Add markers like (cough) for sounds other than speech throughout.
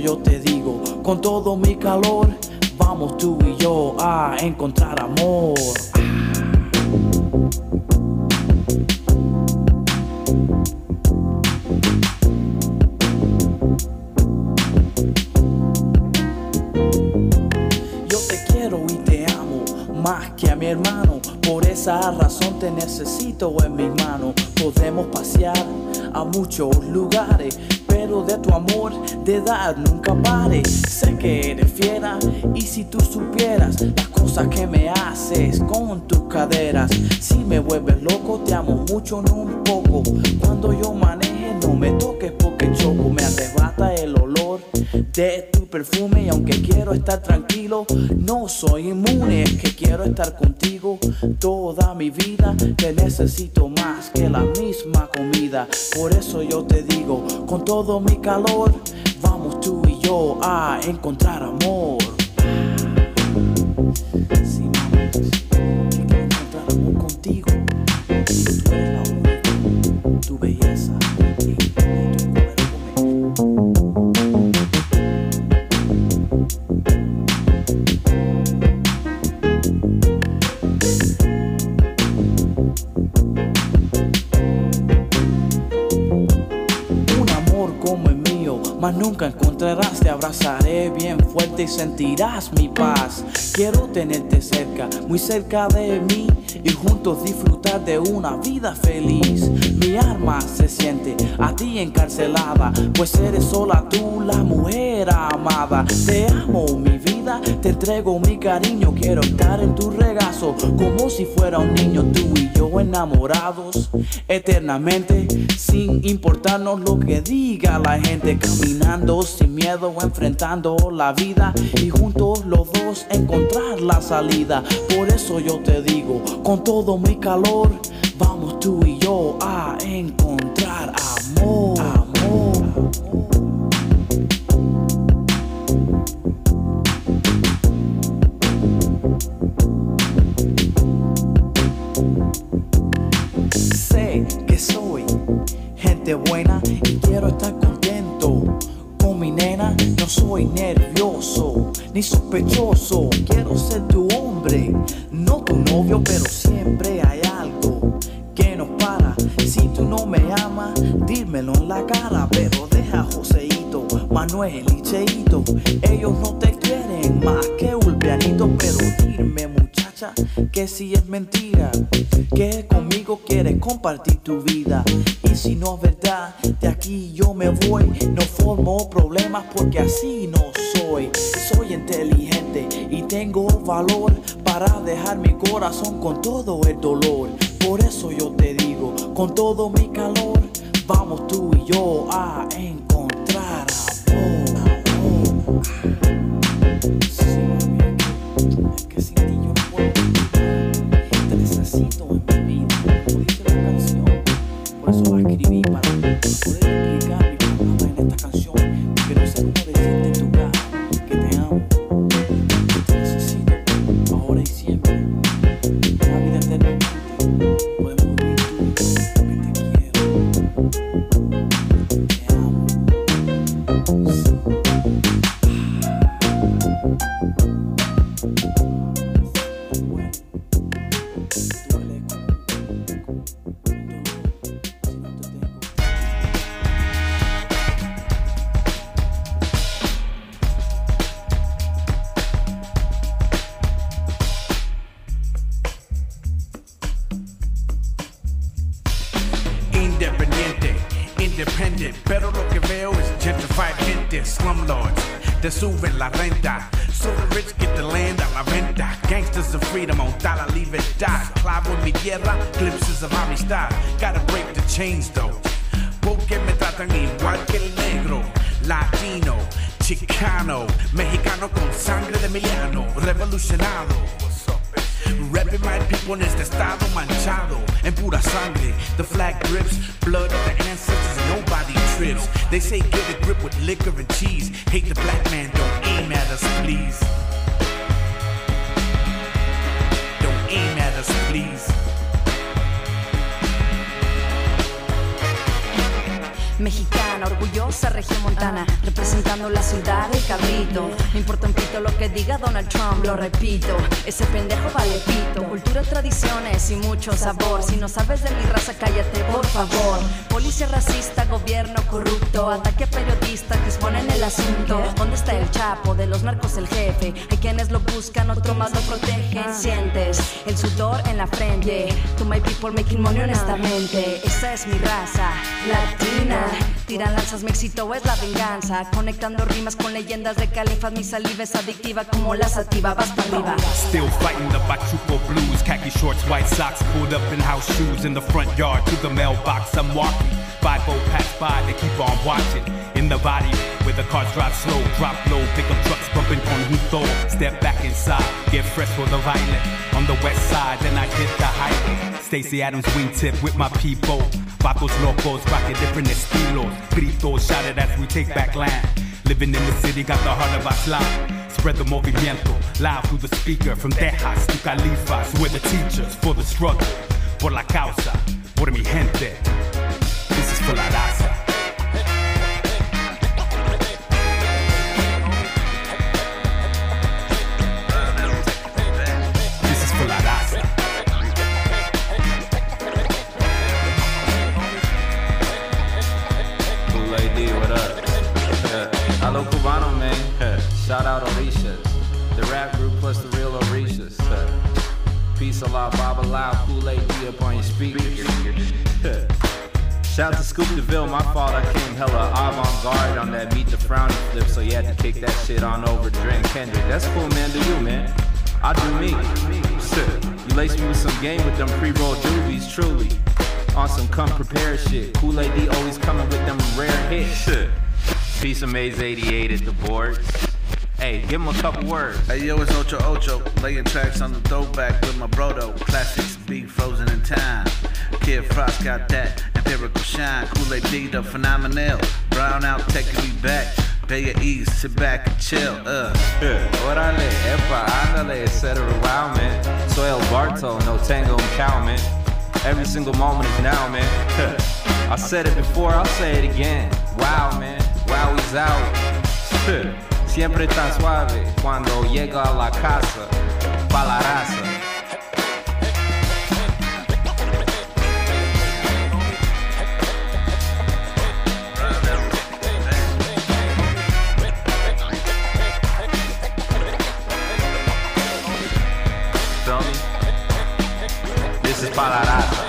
Yo te de tu perfume y aunque quiero estar tranquilo, no soy inmune, es que quiero estar contigo toda mi vida, te necesito más que la misma comida, por eso yo te digo, con todo mi calor, vamos tú y yo a encontrar amor. Sentirás mi paz. Quiero tenerte cerca, muy cerca de mí y juntos disfrutar de una vida feliz. Mi alma se siente a ti encarcelada, pues eres sola tú la mujer amada. Te amo, mi vida, te entrego mi cariño. Quiero estar en tu regazo como si fuera un niño, tú y yo enamorados eternamente, sin importarnos lo que diga la gente, caminando sin miedo, enfrentando la vida y juntos los dos encontrar la salida. Por eso yo te digo, con todo mi calor, vamos tú y yo a encontrar amor. Amor. Sé que soy gente buena y quiero estar contento con mi nena. No soy nervioso ni sospechoso. Quiero ser tu hombre, no tu novio, pero siempre dímelo en la cara. Pero deja Joseito, Manuel y Cheito. Ellos no te quieren más que un pianito, pero dime muchacha que si es mentira, que conmigo quieres compartir tu vida. Y si no es verdad, de aquí yo me voy. No formo problemas porque así no soy. Soy inteligente y tengo valor para dejar mi corazón con todo el dolor. Por eso yo te digo, con todo mi calor, vamos tú y yo a encontrar amor. Chicano, mexicano con sangre de Emiliano, revolucionado. Rapping my people en este estado manchado en pura sangre. The flag drips, blood of the ancestors, nobody trips. They say get a grip with liquor and cheese. Hate the black man, don't aim at us, please. Don't aim at us, please. Mexicana, orgullosa región montana, representando la ciudad del cabrito. Me importa un pito lo que diga Donald Trump, lo repito. Ese pendejo vale pito. Cultura, tradiciones y mucho sabor. Si no sabes de mi raza, cállate, por favor. Policía racista, gobierno corrupto, ataque a periodistas que exponen el asunto. ¿Dónde está el chapo? De los narcos el jefe. Hay quienes lo buscan, otro más lo protegen. Sientes el sudor en la frente. To my people making money honestamente. Esa es mi raza, latina. Tiran lanzas, mi éxito es la venganza. Conectando rimas con leyendas de califas. Mi saliva es adictiva como la sativa. Vas para arriba. Still fighting the Bachuco blues. Khaki shorts, white socks, pulled up in house shoes in the front yard to the mailbox. I'm walking. Five boat pass by, they keep on watching. The body, where the cars drive slow, drop low, pick up trucks bumping on Huto. Step back inside, get fresh for the violent. On the west side, then I hit the highway. Stacy Adams wingtip with my people. Vatos locos, rocking different estilos. Gritos shouted as we take back land. Living in the city, got the heart of Aslan. Spread the movimiento, loud through the speaker. From Tejas to Califas, we're the teachers for the struggle. Por la causa, por mi gente. This is for la raza. Scoop DeVille, my fault I came hella avant-garde on that Meet the Frowny flip, so you had to kick that shit on over to Kendrick. That's cool, man, do you, man. I do me. Shit. You lace me with some game with them pre-roll doobies, truly. On some come prepared shit. Kool AD always coming with them rare hits. Shit. Peace of Maze 88 at the board. Hey, give him a couple words. Hey yo, it's Ocho Ocho, laying tracks on the throwback with my brodo. Classics be frozen in time. Kid Frost got that empirical shine. Kool-Aid D, the phenomenal. Brown out, taking me back. Bay of East, sit back and chill. Uh. Órale, epa, ándale, etc. Wow, man. Soy El Barto, no tango and cow, man. Every single moment is now, man. (laughs) I said it before, I'll say it again. Wow, man. Wow, he's out. (laughs) Siempre tan suave cuando llega a la casa. Pa' la raza. parará.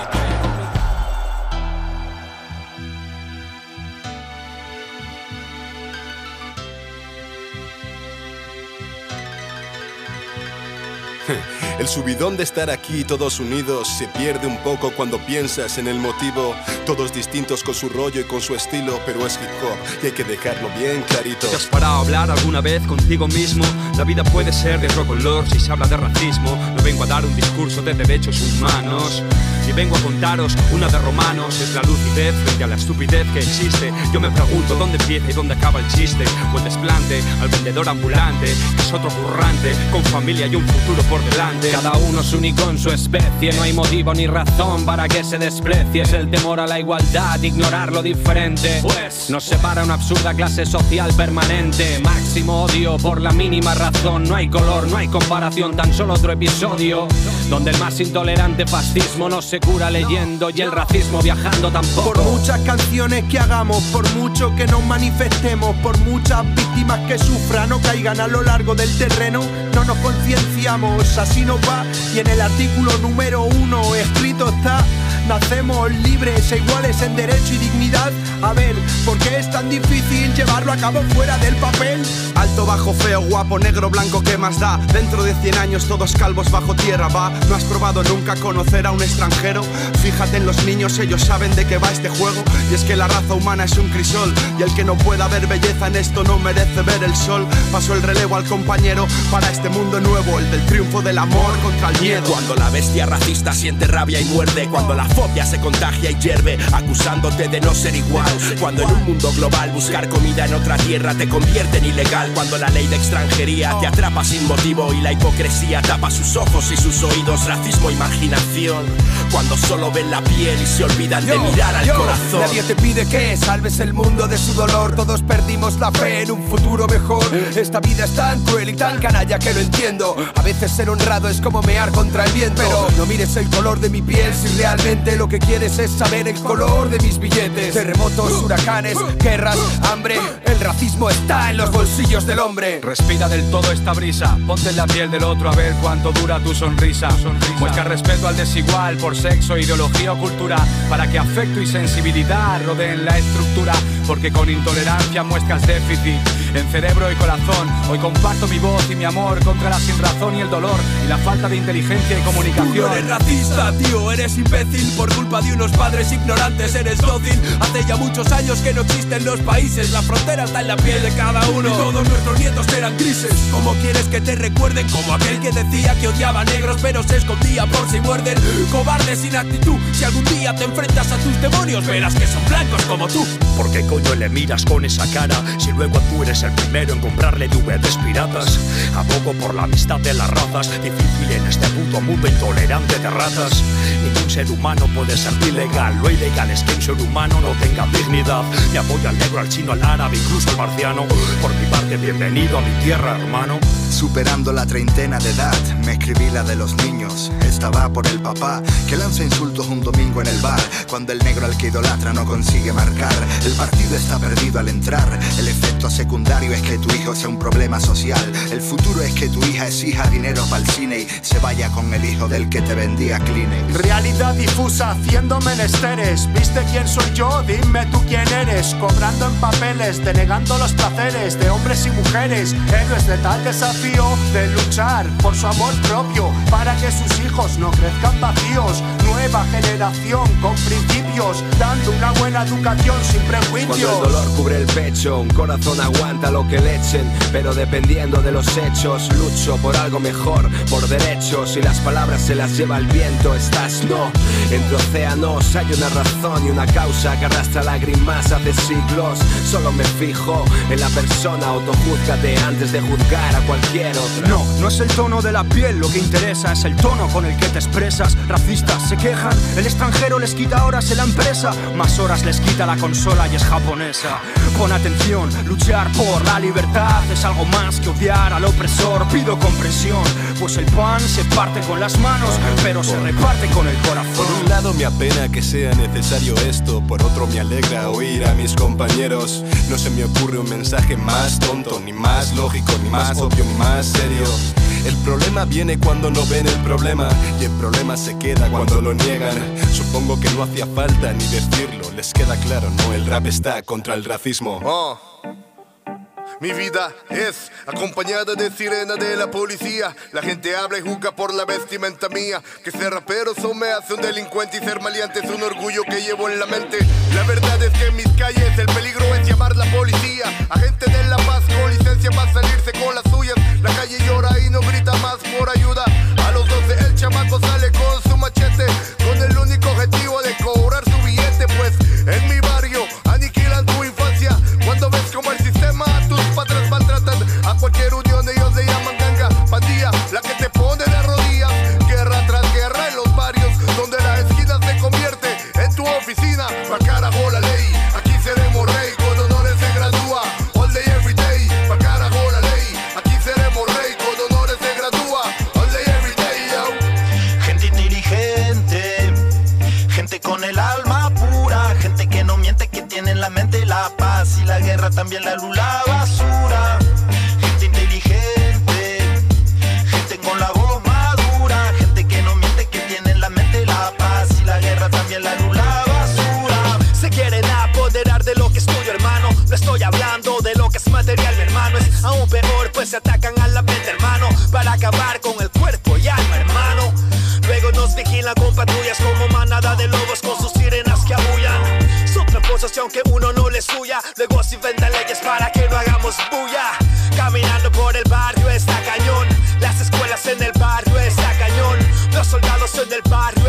El subidón de estar aquí todos unidos se pierde un poco cuando piensas en el motivo. Todos distintos con su rollo y con su estilo, pero es hip hop y hay que dejarlo bien clarito. ¿Te has parado a hablar alguna vez contigo mismo? La vida puede ser de otro color si se habla de racismo. No vengo a dar un discurso de derechos humanos. Y vengo a contaros una de romanos. Es la lucidez frente a la estupidez que existe. Yo me pregunto dónde empieza y dónde acaba el chiste. O el desplante al vendedor ambulante, que es otro currante, con familia y un futuro por delante. Cada uno es único en su especie, no hay motivo ni razón para que se desprecie. Es el temor a la igualdad, ignorar lo diferente. Pues nos separa una absurda clase social permanente. Máximo odio por la mínima razón. No hay color, no hay comparación, tan solo otro episodio. Donde el más intolerante fascismo no se cura leyendo y el racismo viajando tampoco. Por muchas canciones que hagamos, por mucho que nos manifestemos, por muchas víctimas que sufran o caigan a lo largo del terreno, no no nos concienciamos, así nos va. Y en el artículo número uno escrito está Nacemos libres e iguales en derecho y dignidad. A ver, ¿por qué es tan difícil llevarlo a cabo fuera del papel? Alto, bajo, feo, guapo, negro, blanco, ¿qué más da? Dentro de 100 años todos calvos bajo tierra, va. ¿No has probado nunca conocer a un extranjero? Fíjate en los niños, ellos saben de qué va este juego. Y es que la raza humana es un crisol. Y el que no pueda ver belleza en esto no merece ver el sol. Paso el relevo al compañero para este mundo nuevo, el del triunfo del amor contra el miedo. Cuando la bestia racista siente rabia y muerde, cuando la fobia se contagia y hierve, acusándote de no ser igual. Cuando en un mundo global buscar comida en otra tierra te convierte en ilegal. Cuando la ley de extranjería te atrapa sin motivo y la hipocresía tapa sus ojos y sus oídos, racismo, imaginación. Cuando solo ven la piel y se olvidan de mirar al corazón. Nadie te pide que salves el mundo de su dolor. Todos perdimos la fe en un futuro mejor. Esta vida es tan cruel y tan canalla que lo entiendo. A veces ser honrado es como mear contra el viento. Pero no mires el color de mi piel si realmente lo que quieres es saber el color de mis billetes. Terremotos, huracanes, guerras, hambre. El racismo está en los bolsillos del hombre. Respira del todo esta brisa, ponte en la piel del otro a ver cuánto dura tu sonrisa. Muestra respeto al desigual por sexo, ideología o cultura, para que afecto y sensibilidad rodeen la estructura, porque con intolerancia muestras déficit en cerebro y corazón. Hoy comparto mi voz y mi amor contra la sinrazón y el dolor y la falta de inteligencia y comunicación. Tú no eres racista, tío, eres imbécil por culpa de unos padres ignorantes, eres dócil. Hace ya muchos años que no existen los países, la frontera está en la piel de cada uno. Y todos nuestros nietos eran grises. ¿Cómo quieres que te recuerden? Como aquel que decía que odiaba negros, pero se escondía por si muerden. Cobarde sin actitud, si algún día te enfrentas a tus demonios, verás que son blancos como tú. ¿Por qué coño le miras con esa cara si luego tú eres el primero en comprarle DVDs piratas? Por la amistad de las razas, difícil en este puto mundo intolerante de ratas. Ningún ser humano puede ser ilegal, lo ilegal es que un ser humano no tenga dignidad. Me apoyo al negro, al chino, al árabe, incluso al marciano. Por mi parte, bienvenido a mi tierra, hermano. Superando la treintena de edad, me escribí la de los niños. Esta va por el papá que lanza insultos un domingo en el bar. Cuando el negro al que idolatra no consigue marcar, el partido está perdido al entrar. El efecto secundario es que tu hijo sea un problema social. El futuro es que tu hija exija dinero para el cine y se vaya con el hijo del que te vendía Kleenex. Realidad difusa haciendo menesteres. ¿Viste quién soy yo? Dime tú quién eres. Cobrando en papeles, denegando los placeres de hombres y mujeres. Héroes de tal desafío de luchar por su amor propio para que sus hijos no crezcan vacíos. Nueva generación con principios, dando una buena educación sin prejuicios. Cuando el dolor cubre el pecho, un corazón aguanta lo que le echen, pero dependiendo de los hechos, lucho por algo mejor, por derechos y las palabras se las lleva el viento. Estás no, entre océanos hay una razón y una causa que arrastra lágrimas hace siglos. Solo me fijo en la persona, autojúzgate antes de juzgar a cualquier otra. No, no es el tono de la piel lo que interesa, es el tono con el que te expresas. Racistas se quejan, el extranjero les quita horas en la empresa, más horas les quita la consola y es japonesa. Pon atención, luchar por la libertad es algo más que odiar al opresor. Pido comprensión, pues el pan se parte con las manos, pero se reparte con el corazón. Por un lado me apena que sea necesario esto, por otro me alegra oír a mis compañeros. No se me ocurre un mensaje más tonto, ni más lógico, ni más obvio, ni más serio. El problema viene cuando no ven el problema y el problema se queda cuando lo niegan. Supongo que no hacía falta ni decirlo, les queda claro, no, el rap está contra el racismo. Oh. Mi vida es acompañada de sirena de la policía. La gente habla y juzga por la vestimenta mía. Que ser rapero eso me hace un delincuente y ser maleante es un orgullo que llevo en la mente. La verdad es que en mis calles el peligro es llamar la policía. Agente de la paz con licencia para salirse con las suyas. La calle llora y no grita más por ayuda. A los 12 el chamaco sale con su machete. Con el único objetivo de cobrar tierra también la luz, la basura. Gente inteligente, gente con la voz madura, gente que no miente, que tiene en la mente la paz y la guerra también la luz, la basura. Se quieren apoderar de lo que es tuyo, hermano. No estoy hablando de lo que es material, mi hermano. Es aún peor, pues se atacan a la mente, hermano, para acabar con el cuerpo y alma, hermano. Luego nos vigilan con patrullas como manada de lobos aunque uno no les suya, luego se inventan leyes para que no hagamos bulla. Caminando por el barrio está cañón, las escuelas en el barrio está cañón, los soldados en el barrio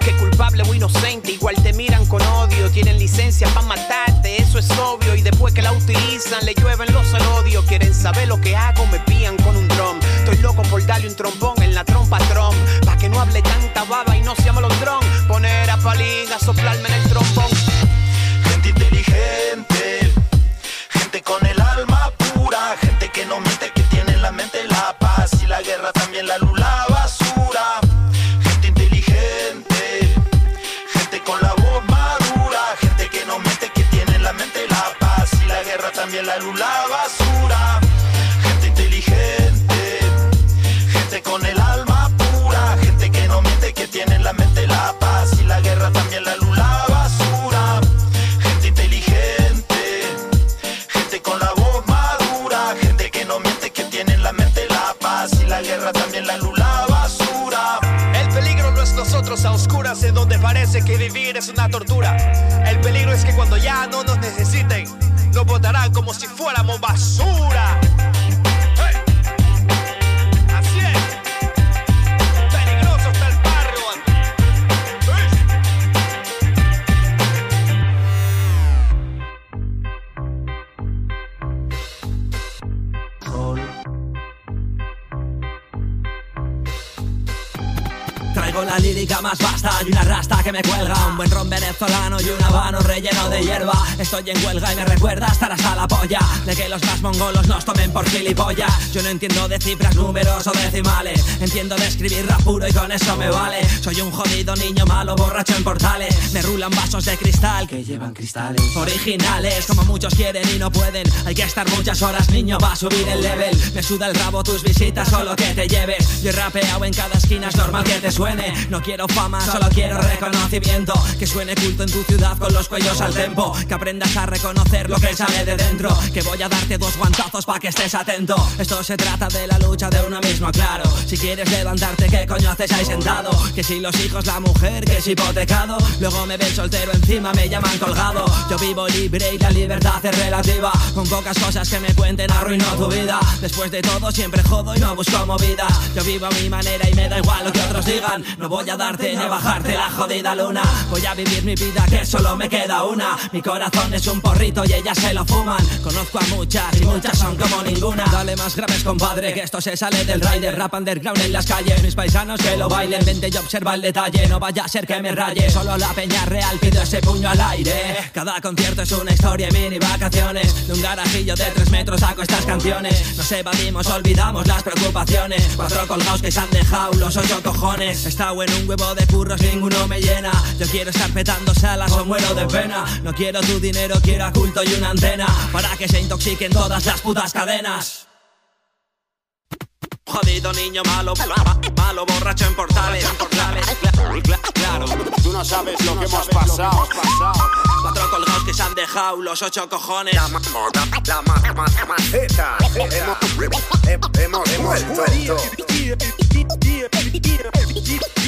Que culpable o inocente, igual te miran con odio. Tienen licencia para matarte, eso es obvio. Y después que la utilizan, le llueven los odio. Quieren saber lo que hago, me pían con un drum. Estoy loco por darle un trombón en la trompa trom. Pa' que no hable tanta baba y no sea malondrón. Poner a palín a soplarme en es una tortura. El peligro es que cuando ya no nos necesiten, nos votarán como si fuéramos basura. Vasta y una rasta que me cuelga. Un buen ron venezolano y un habano relleno de hierba. Estoy en huelga y me recuerda estar hasta la polla. De que los más mongolos nos tomen por gilipollas. Yo no entiendo de cifras, números o decimales. Entiendo de escribir rap puro y con eso me vale. Soy un jodido niño malo, borracho en portales. Me rulan vasos de cristal que llevan cristales Originales, como muchos quieren y no pueden Hay que estar muchas horas, niño, va a subir el level. Me suda el rabo tus visitas o lo que te lleves. Yo he rapeado en cada esquina, es normal que te suene. No quiero fama, solo quiero reconocimiento. Que suene culto en tu ciudad con los cuellos al tempo. Que aprendas a reconocer lo que sale de dentro. Que voy a darte dos guantazos pa' que estés atento. Esto se trata de la lucha de uno mismo, claro. Si quieres levantarte, ¿qué coño haces ahí sentado? Que si los hijos, la mujer, que es hipotecado. Luego me ven soltero encima, me llaman colgado. Yo vivo libre y la libertad es relativa. Con pocas cosas que me cuenten arruino tu vida. Después de todo siempre jodo y no busco movida. Yo vivo a mi manera y me da igual lo que otros digan. No voy a darte ni a bajarte la jodida luna. Voy a vivir mi vida que solo me queda una. Mi corazón es un porrito y ellas se lo fuman. Conozco a muchas y muchas son como ninguna. Dale más graves compadre que esto se sale del rider. Rap underground en las calles Mis paisanos que lo bailen. Vente y observa el detalle No vaya a ser que me raye. Solo la peña real pido ese puño al aire. Cada concierto es una historia y mini vacaciones. De un garajillo de tres metros saco estas canciones. Nos evadimos, olvidamos las preocupaciones. Cuatro colgados que se han dejado los ocho cojones. Está en un huevo de curros, ninguno me llena. Yo quiero estar petando salas o muero de pena. No quiero tu dinero, quiero a culto y una antena. Para que se intoxiquen todas las putas cadenas Jodido niño malo, malo borracho en portales, en portales, claro. Tú no sabes lo que hemos pasado. Cuatro colgados que se han dejado los ocho cojones. La maceta. Hemos, hemos vuelto.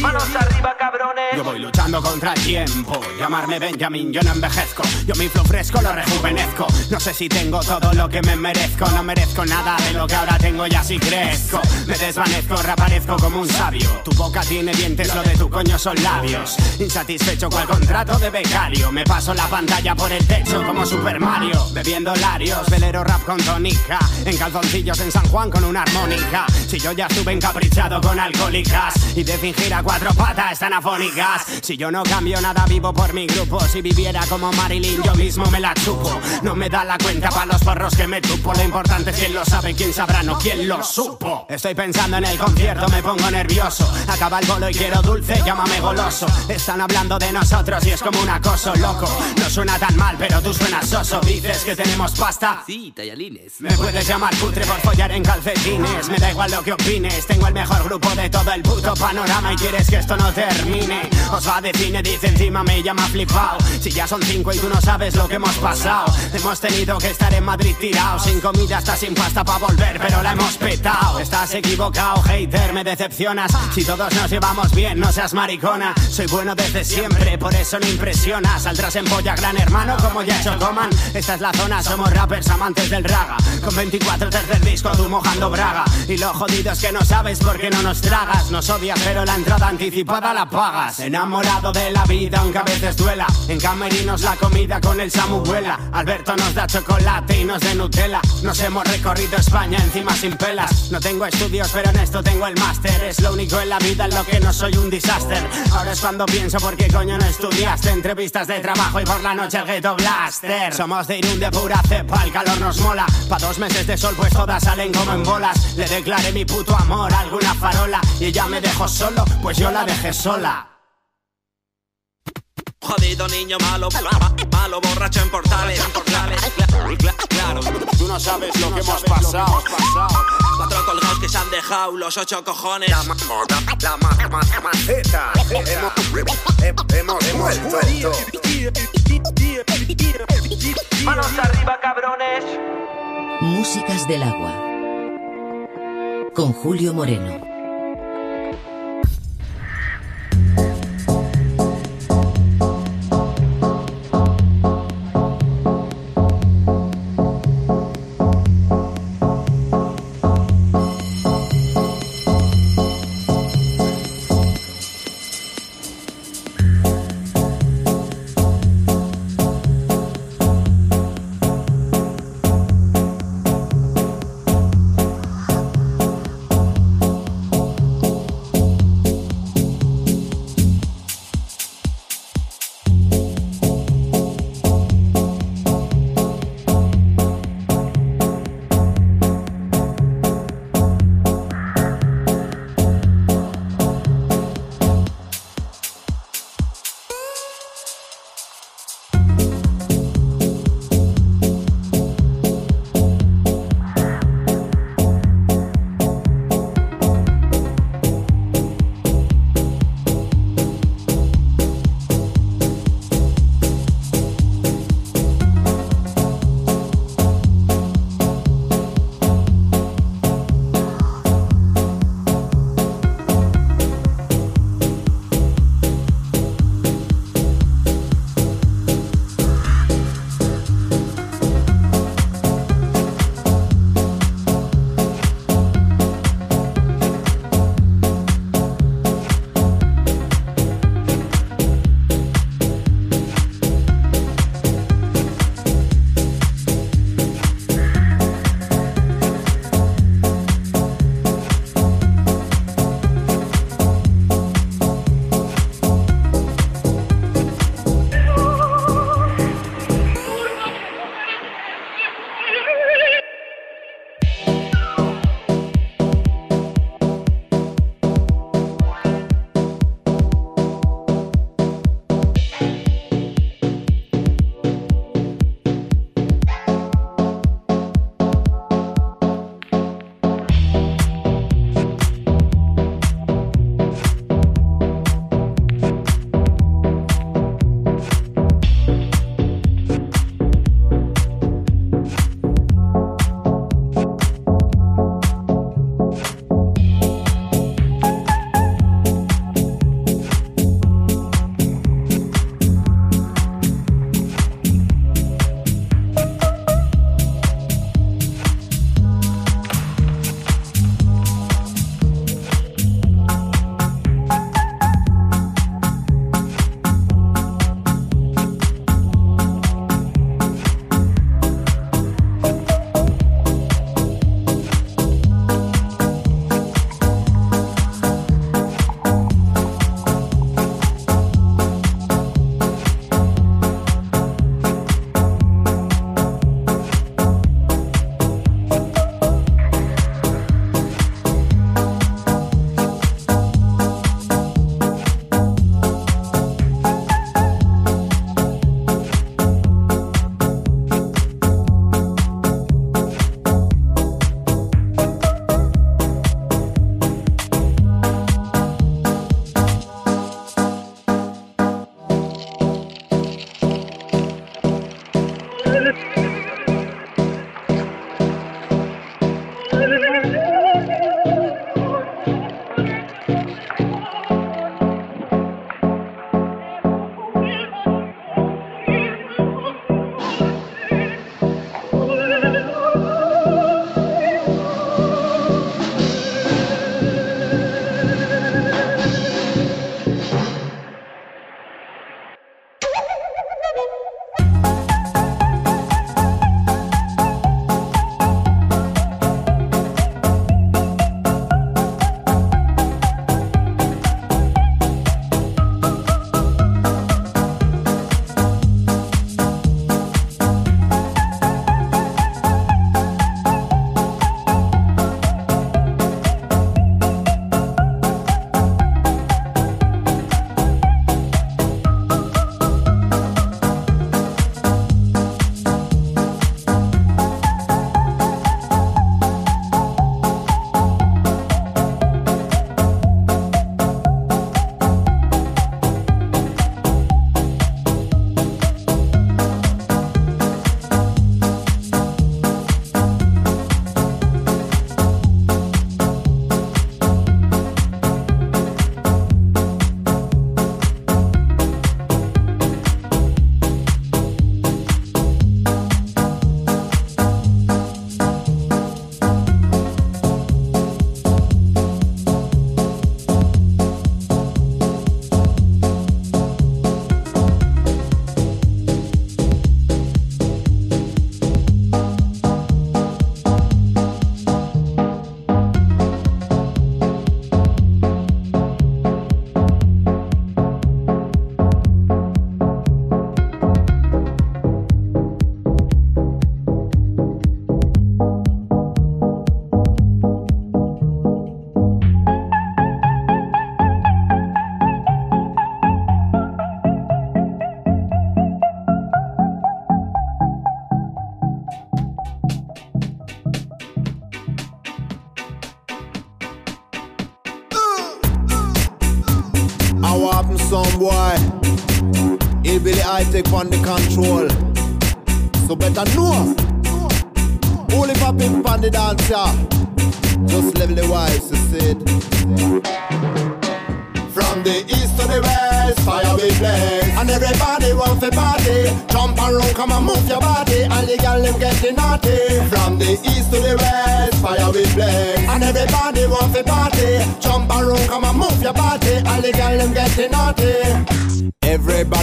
Manos arriba, cabrones. Yo voy luchando contra el tiempo. Llamarme Benjamin, yo no envejezco. Yo mi flow fresco lo rejuvenezco. No sé si tengo todo lo que me merezco. No merezco nada de lo que ahora tengo ya si crezco. Me desvanezco, reaparezco como un sabio. Tu boca tiene dientes, lo de tu coño son labios. Insatisfecho con el contrato de becario. Me paso la pantalla por el techo como Super Mario. Bebiendo larios, velero rap con tonica. En calzoncillos en San Juan con una armónica. Si yo ya estuve encaprichado con alcohólicas. Y de fingir a cuatro patas están afónicas. Si yo no cambio nada, vivo por mi grupo. Si viviera como Marilyn, yo mismo me la chupo. No me da la cuenta para los porros que me tupo. Lo importante es quién lo sabe, quién sabrá, no quién lo supo. Estoy pensando en el concierto, me pongo nervioso. Acaba el bolo y quiero dulce, llámame goloso. Están hablando de nosotros y es como un acoso loco. No suena tan mal, pero tú suenas soso. Dices que tenemos pasta. Sí, tallalines. Me puedes llamar putre por follar en calcetines. Me da igual lo que opines. Tengo el mejor grupo de todo el puto panorama y quieres que esto no termine. Os va de cine, dice encima me llama flipao. Si ya son cinco y tú no sabes lo que hemos pasado. Hemos tenido que estar en Madrid tirado. Sin comida hasta sin pasta para volver, pero la hemos petado. Estás equivocado, hater, me decepcionas. Si todos nos llevamos bien, no seas maricona. Soy bueno desde siempre, por eso no impresiona. Saldrás en polla, gran hermano, como ya hecho coman. Esta es la zona, somos rappers amantes del raga. Con 24 tercer disco, tú mojando braga. Y lo jodido es que no sabes por qué no nos tragas. Nos odias, pero la entrada anticipada la pagas. Enamorado de la vida, aunque a veces duela. En camerinos la comida con el Samu vuela. Alberto nos da chocolate y nos de Nutella. Nos hemos recorrido España encima sin pelas. No tengo estudios, pero en esto tengo el máster. Es lo único en la vida en lo que no soy un disaster. Ahora es cuando pienso por qué coño no estudiaste. Entrevistas de trabajo y por la noche el ghetto blaster. Somos de Irún de pura cepa, el calor nos mola. Pa' dos meses de sol, pues todas salen como en bolas. Le declaré mi puto amor a alguna farola y ella me dejó solo, pues yo la dejé sola. Jodido niño malo, malo borracho en portales, en portales, claro. Tú no sabes lo que hemos pasado. Cuatro colgados que se han dejado los ocho cojones. La maceta. Hemos, hemos vuelto. Manos arriba, cabrones. Músicas del agua. Con Julio Moreno.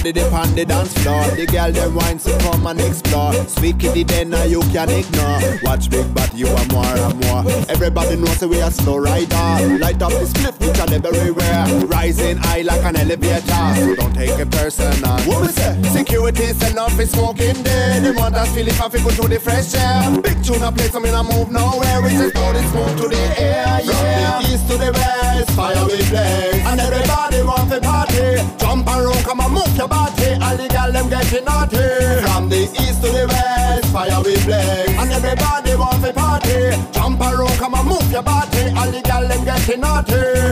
Everybody they on the dance floor. The girl them wine so come and explore. Sweet kitty then now you can ignore. Watch big but you are more and more. Everybody knows we are slow rider. Light up this cliff which are everywhere. Rising high like an elevator. So don't take it personal. We say? Security send off is smoking there They want us feel if I go to the fresh air. Big tune play some in a move nowhere. We just blow this smoke to the air yeah. From the east to the west Fire we blaze. And everybody want to party around come and move your body All the girl them getting naughty. From the east to the west Fire we blaze. And everybody want to party. Jump around come and move your body All the girl them getting naughty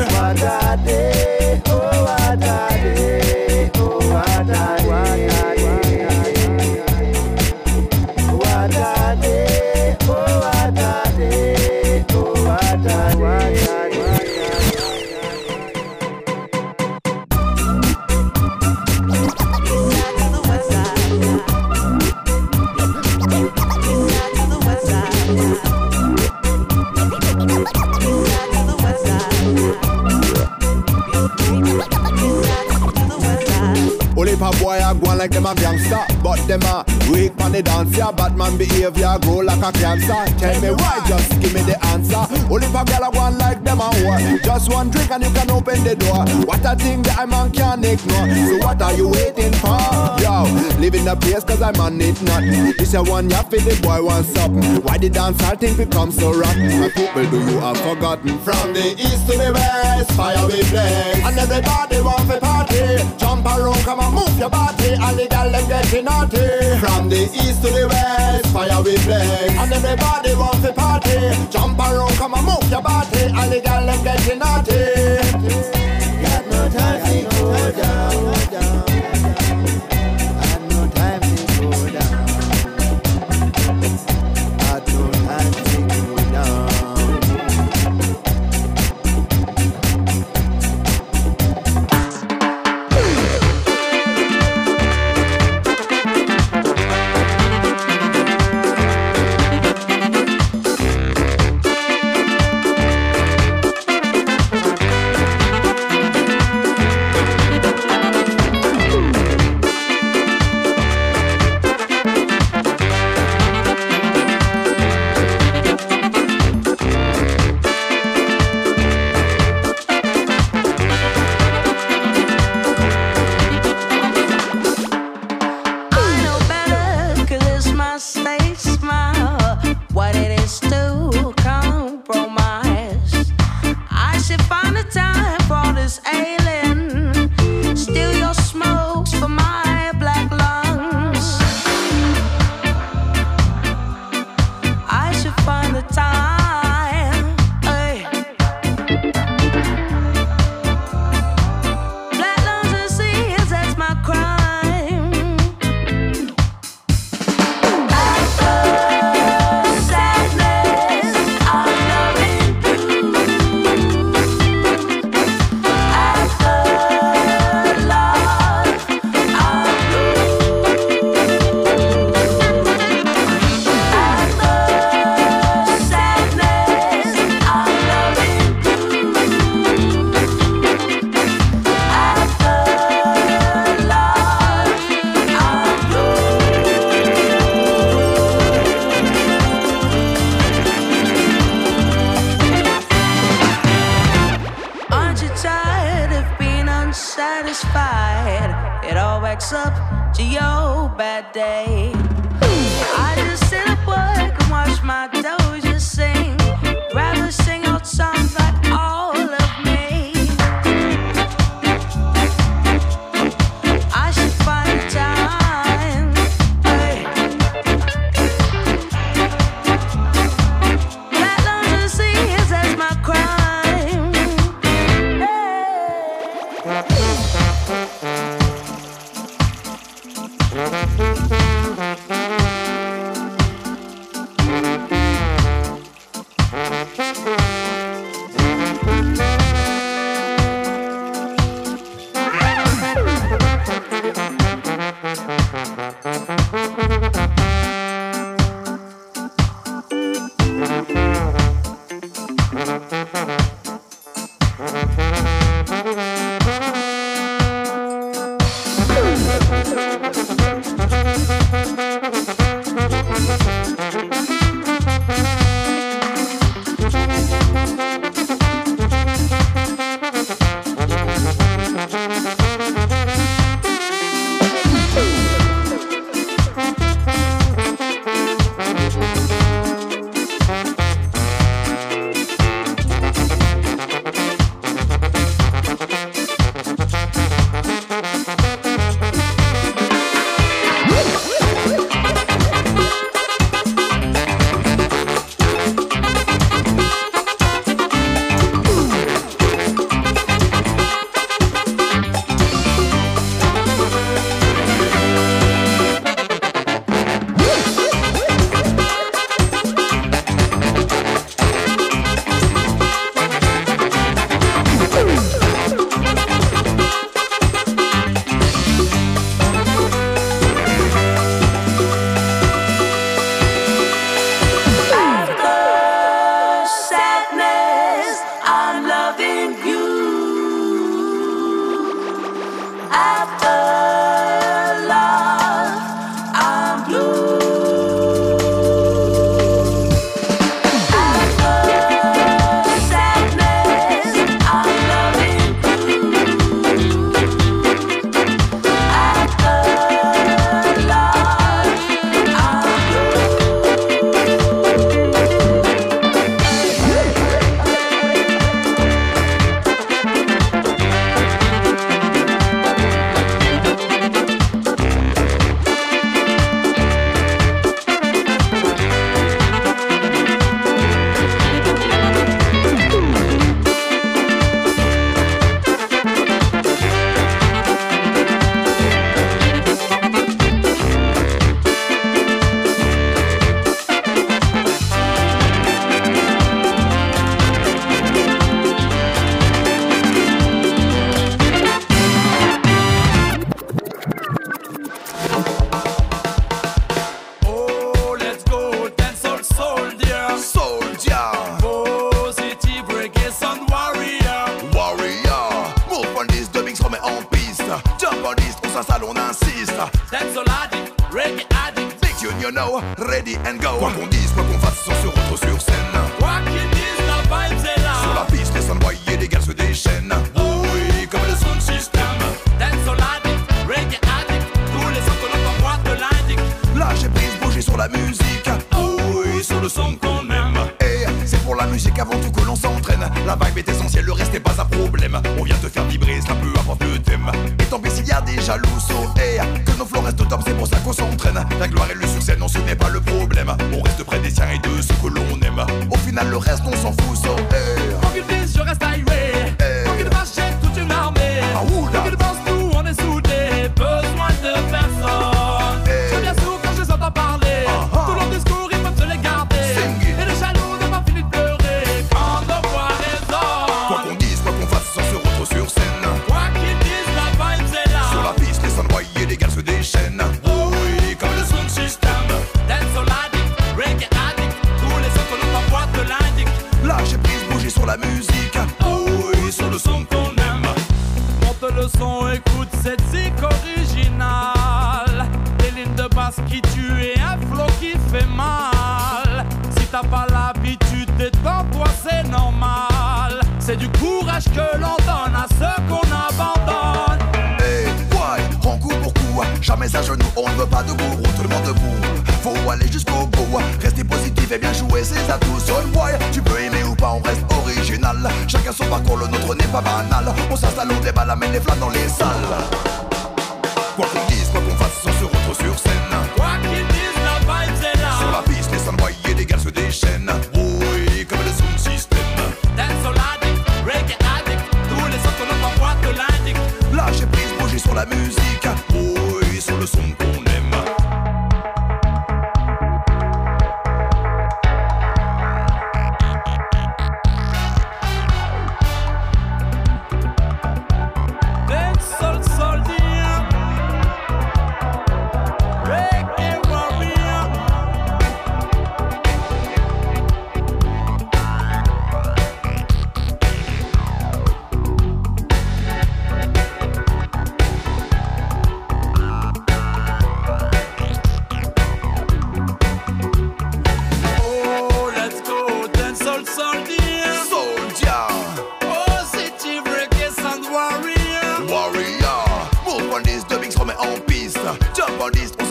Just one drink and you can open the door. What a thing that a man can't ignore. So what are you waiting for? Yo, living the place cause I'm on it not. This a one ya feel the boy wants something. Why the dance all think become so rotten? My people do you have forgotten? From the east to the west, fire we blaze. And everybody want to party. Jump around, come and move your body and the girl them getting naughty. From the east to the west, fire we play. And everybody wants to party. Jump around, come and move your body and the girl them getting naughty. Got no time to go down. Yeah.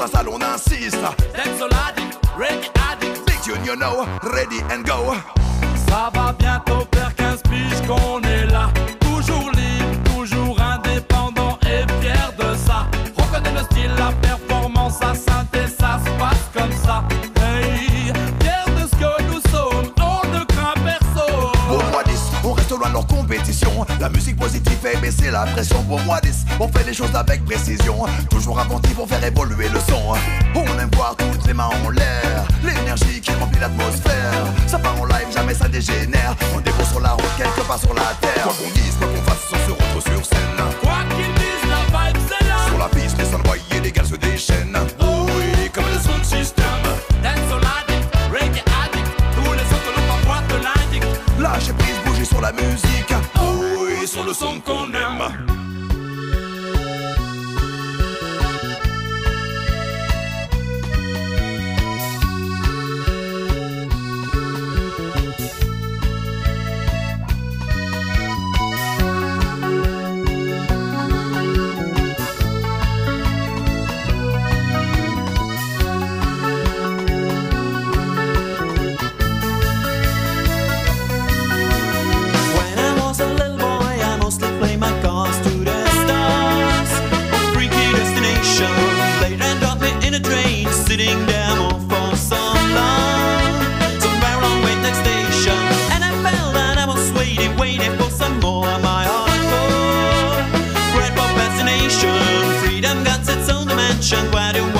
sa salon insiste. Dancehall addict, reggae addict Big tune you know, ready and go. Ça va bientôt faire 15 piges qu'on est la pression Pour moi 10, on fait les choses avec précision. Toujours attentif pour faire évoluer le son. On aime voir toutes les mains en l'air L'énergie qui remplit l'atmosphère. Ça part en live, jamais ça dégénère. On débrouille sur la route, quelque part sur la terre. Quoi qu'on dise, quoi qu'on fasse, on se retrouve sur scène. Quoi qu'ils disent, la vibe c'est là. Sur la piste, les envoyés, les gars se déchaînent nation. Freedom got its own dimension. Why do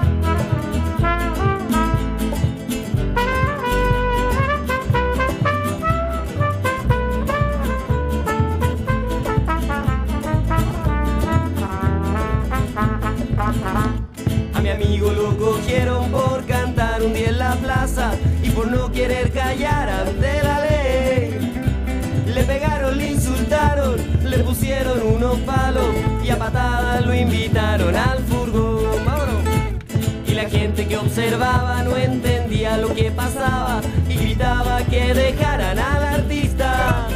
Observaba no entendía lo que pasaba y gritaba que dejaran al artista.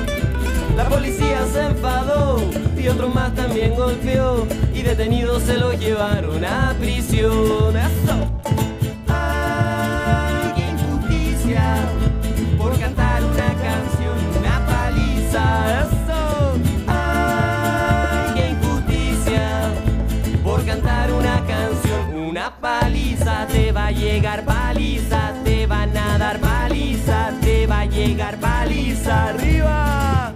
La policía se enfadó y otro más también golpeó y detenidos se lo llevaron a prisión. ¡Eso! ¡Ay, qué injusticia! Por cantar una canción, una paliza. ¡Eso! ¡Ay, qué injusticia! Por cantar una canción, una paliza. Te va a llegar paliza, te van a dar paliza, te va a llegar paliza. ¡Arriba!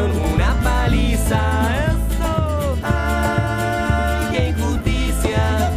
Una paliza. ¡Eso! ¡Ay, qué injusticia!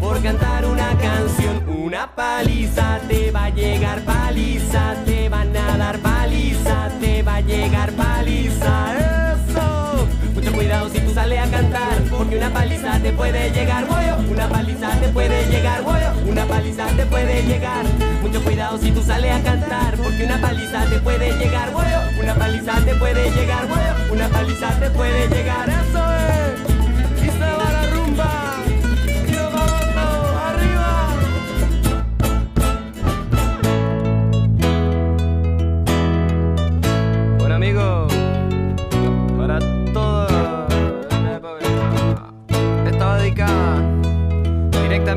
Por cantar una canción, una paliza. Te va a llegar paliza, te van a dar paliza, te va a llegar paliza. ¡Eso! Mucho cuidado si tú sales a cantar, porque una paliza te puede llegar, bollo. Una paliza te puede llegar, bollo. Una paliza te puede llegar. Mucho cuidado si tú sales a cantar, porque una paliza te puede llegar, bollo. Una paliza te puede llegar, bollo. Una paliza te puede llegar, eso es.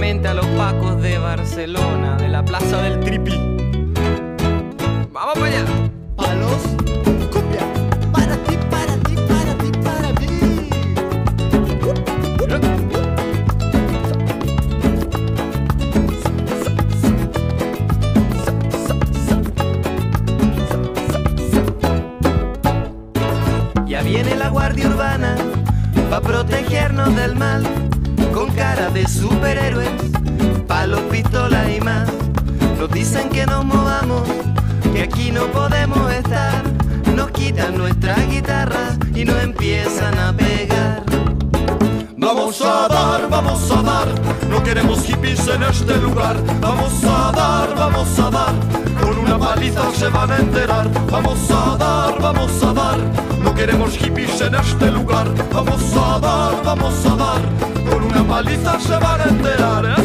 Directamente a los pacos de Barcelona, de la plaza del Tripi. Vamos para allá. Palos, cumbia, para ti, para ti, para ti, para ti. Ya viene la guardia urbana pa protegernos del mal, aquí no podemos estar. Nos quitan nuestra guitarra y nos empiezan a pegar. Vamos a dar, vamos a dar, no queremos hippies en este lugar. Vamos a dar, vamos a dar, con una paliza se van a enterar. Vamos a dar, vamos a dar, no queremos hippies en este lugar. Vamos a dar, vamos a dar, con una paliza se van a enterar. ¡Esa!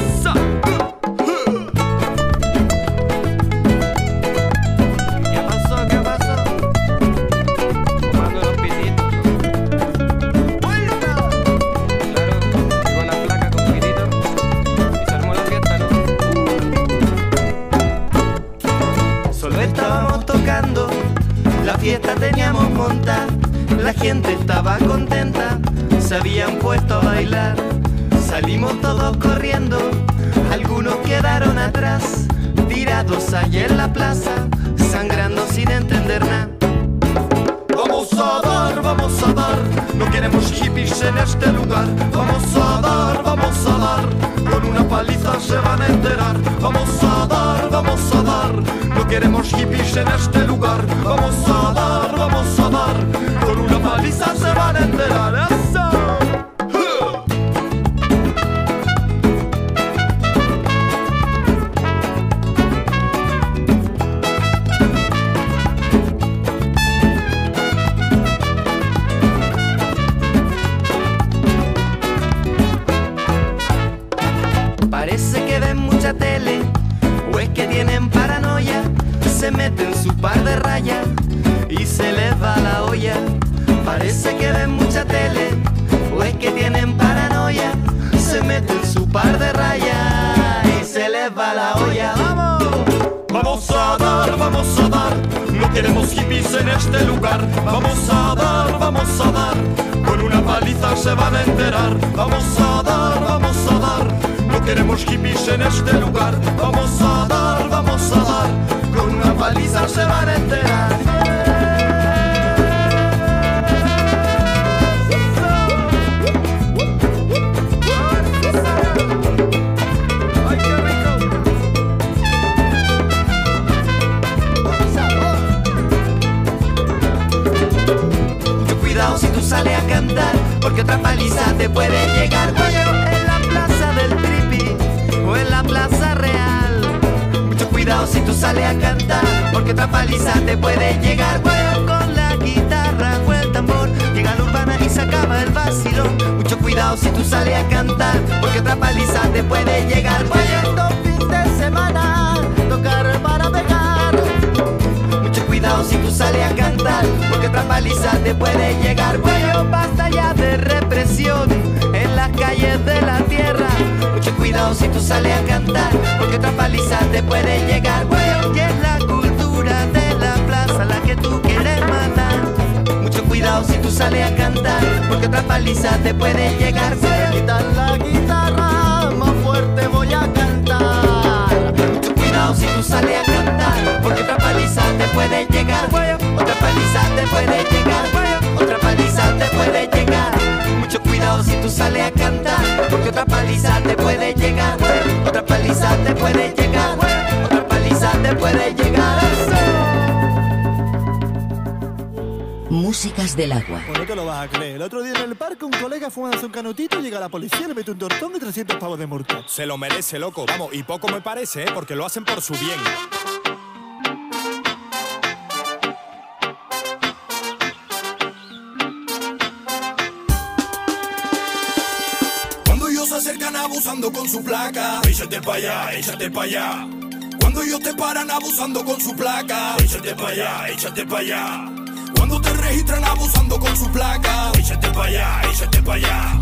Paliza te puede llegar. Quitar la guitarra, más fuerte voy a cantar. Mucho cuidado si tú sales a cantar, porque otra paliza te puede llegar. Otra paliza te puede llegar. Otra paliza te puede llegar. Mucho cuidado si tú sales a cantar, porque otra paliza te puede llegar. Músicas del agua. Pues no te lo vas a creer. El otro día en el parque un colega fumándose un canutito, llega la policía, le mete un tortón y 300 pavos de multa. Se lo merece, loco. Vamos, y poco me parece, ¿eh? Porque lo hacen por su bien. Cuando ellos se acercan abusando con su placa, échate pa' allá, échate pa' allá. Cuando ellos te paran abusando con su placa, échate pa' allá, échate pa' allá. Cuando te registran abusando con su placa, échate pa' allá, échate pa' allá.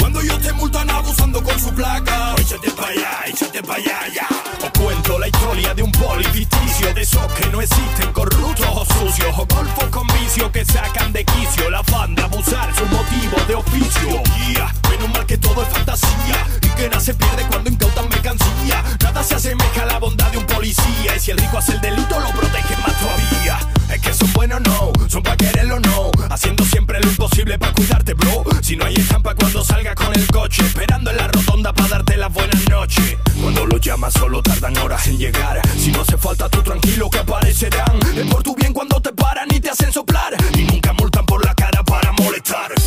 Cuando ellos te multan abusando con su placa, échate pa' allá, échate pa' allá, ya. Os cuento la historia de un poli ficticio De esos que no existen, corruptos o sucios O golfos con vicio que sacan de quicio. La fan de abusar, su motivo de oficio menos mal que todo es fantasía Y que nada se pierde cuando incautan mercancía. Nada se asemeja a la bondad de un policía Y si el rico hace el delito, lo protegen más todavía. Es que son buenos, no, son pa' quererlo, no. Haciendo siempre lo imposible pa' cuidarte, bro. Si no hay estampa cuando salga con el coche Esperando en la rotonda pa' darte las buenas noches. Cuando lo llamas solo tardan horas en llegar. Si no hace falta tú tranquilo que aparecerán. Es por tu bien cuando te paran y te hacen soplar. Y nunca multan por la cara para molestar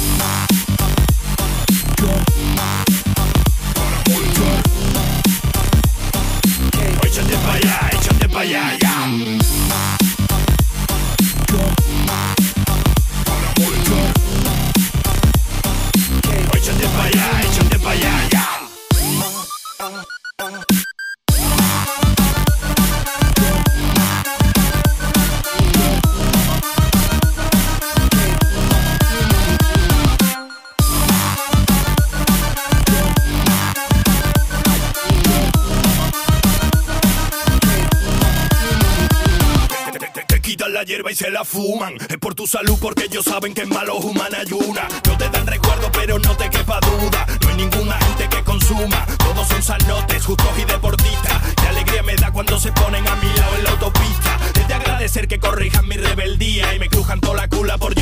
se la fuman. Es por tu salud porque ellos saben que en malos humanos ayuna. No te dan recuerdo, pero no te quepa duda. No hay ninguna gente que consuma. Todos son sanotes, justos y deportistas. Qué alegría me da cuando se ponen a mi lado en la autopista. Es de agradecer que corrijan mi rebeldía y me crujan toda la cula por